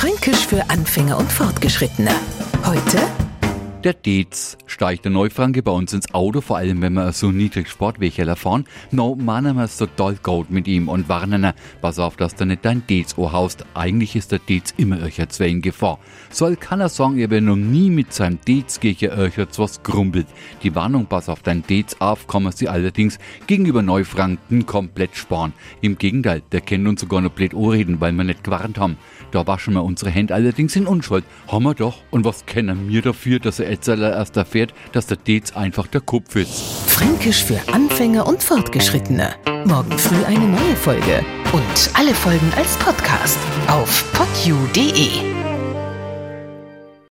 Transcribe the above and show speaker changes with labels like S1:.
S1: Fränkisch für Anfänger und Fortgeschrittene. Heute
S2: der Dez steigt der Neufranke bei uns ins Auto, vor allem wenn wir so niedrig Sportwege fahren. No, meinen wir so doll gut mit ihm und warnen ihn, pass auf, dass du nicht dein Dez haust. Eigentlich ist der Dez immer euch zwei in Gefahr. Soll keiner sagen, er will noch nie mit seinem Dez gegen euch was grumpelt. Die Warnung, pass auf dein Dez auf, kann man sie allerdings gegenüber Neufranken komplett sparen. Im Gegenteil, der kennt uns sogar noch blöd anreden, weil wir nicht gewarnt haben. Da waschen wir unsere Hände allerdings in Unschuld. Haben wir doch. Und was kennen wir dafür, dass er Etzeler erst erfährt, dass der Dez einfach der Kopf ist?
S1: Fränkisch für Anfänger und Fortgeschrittene. Morgen früh eine neue Folge. Und alle Folgen als Podcast auf podu.de.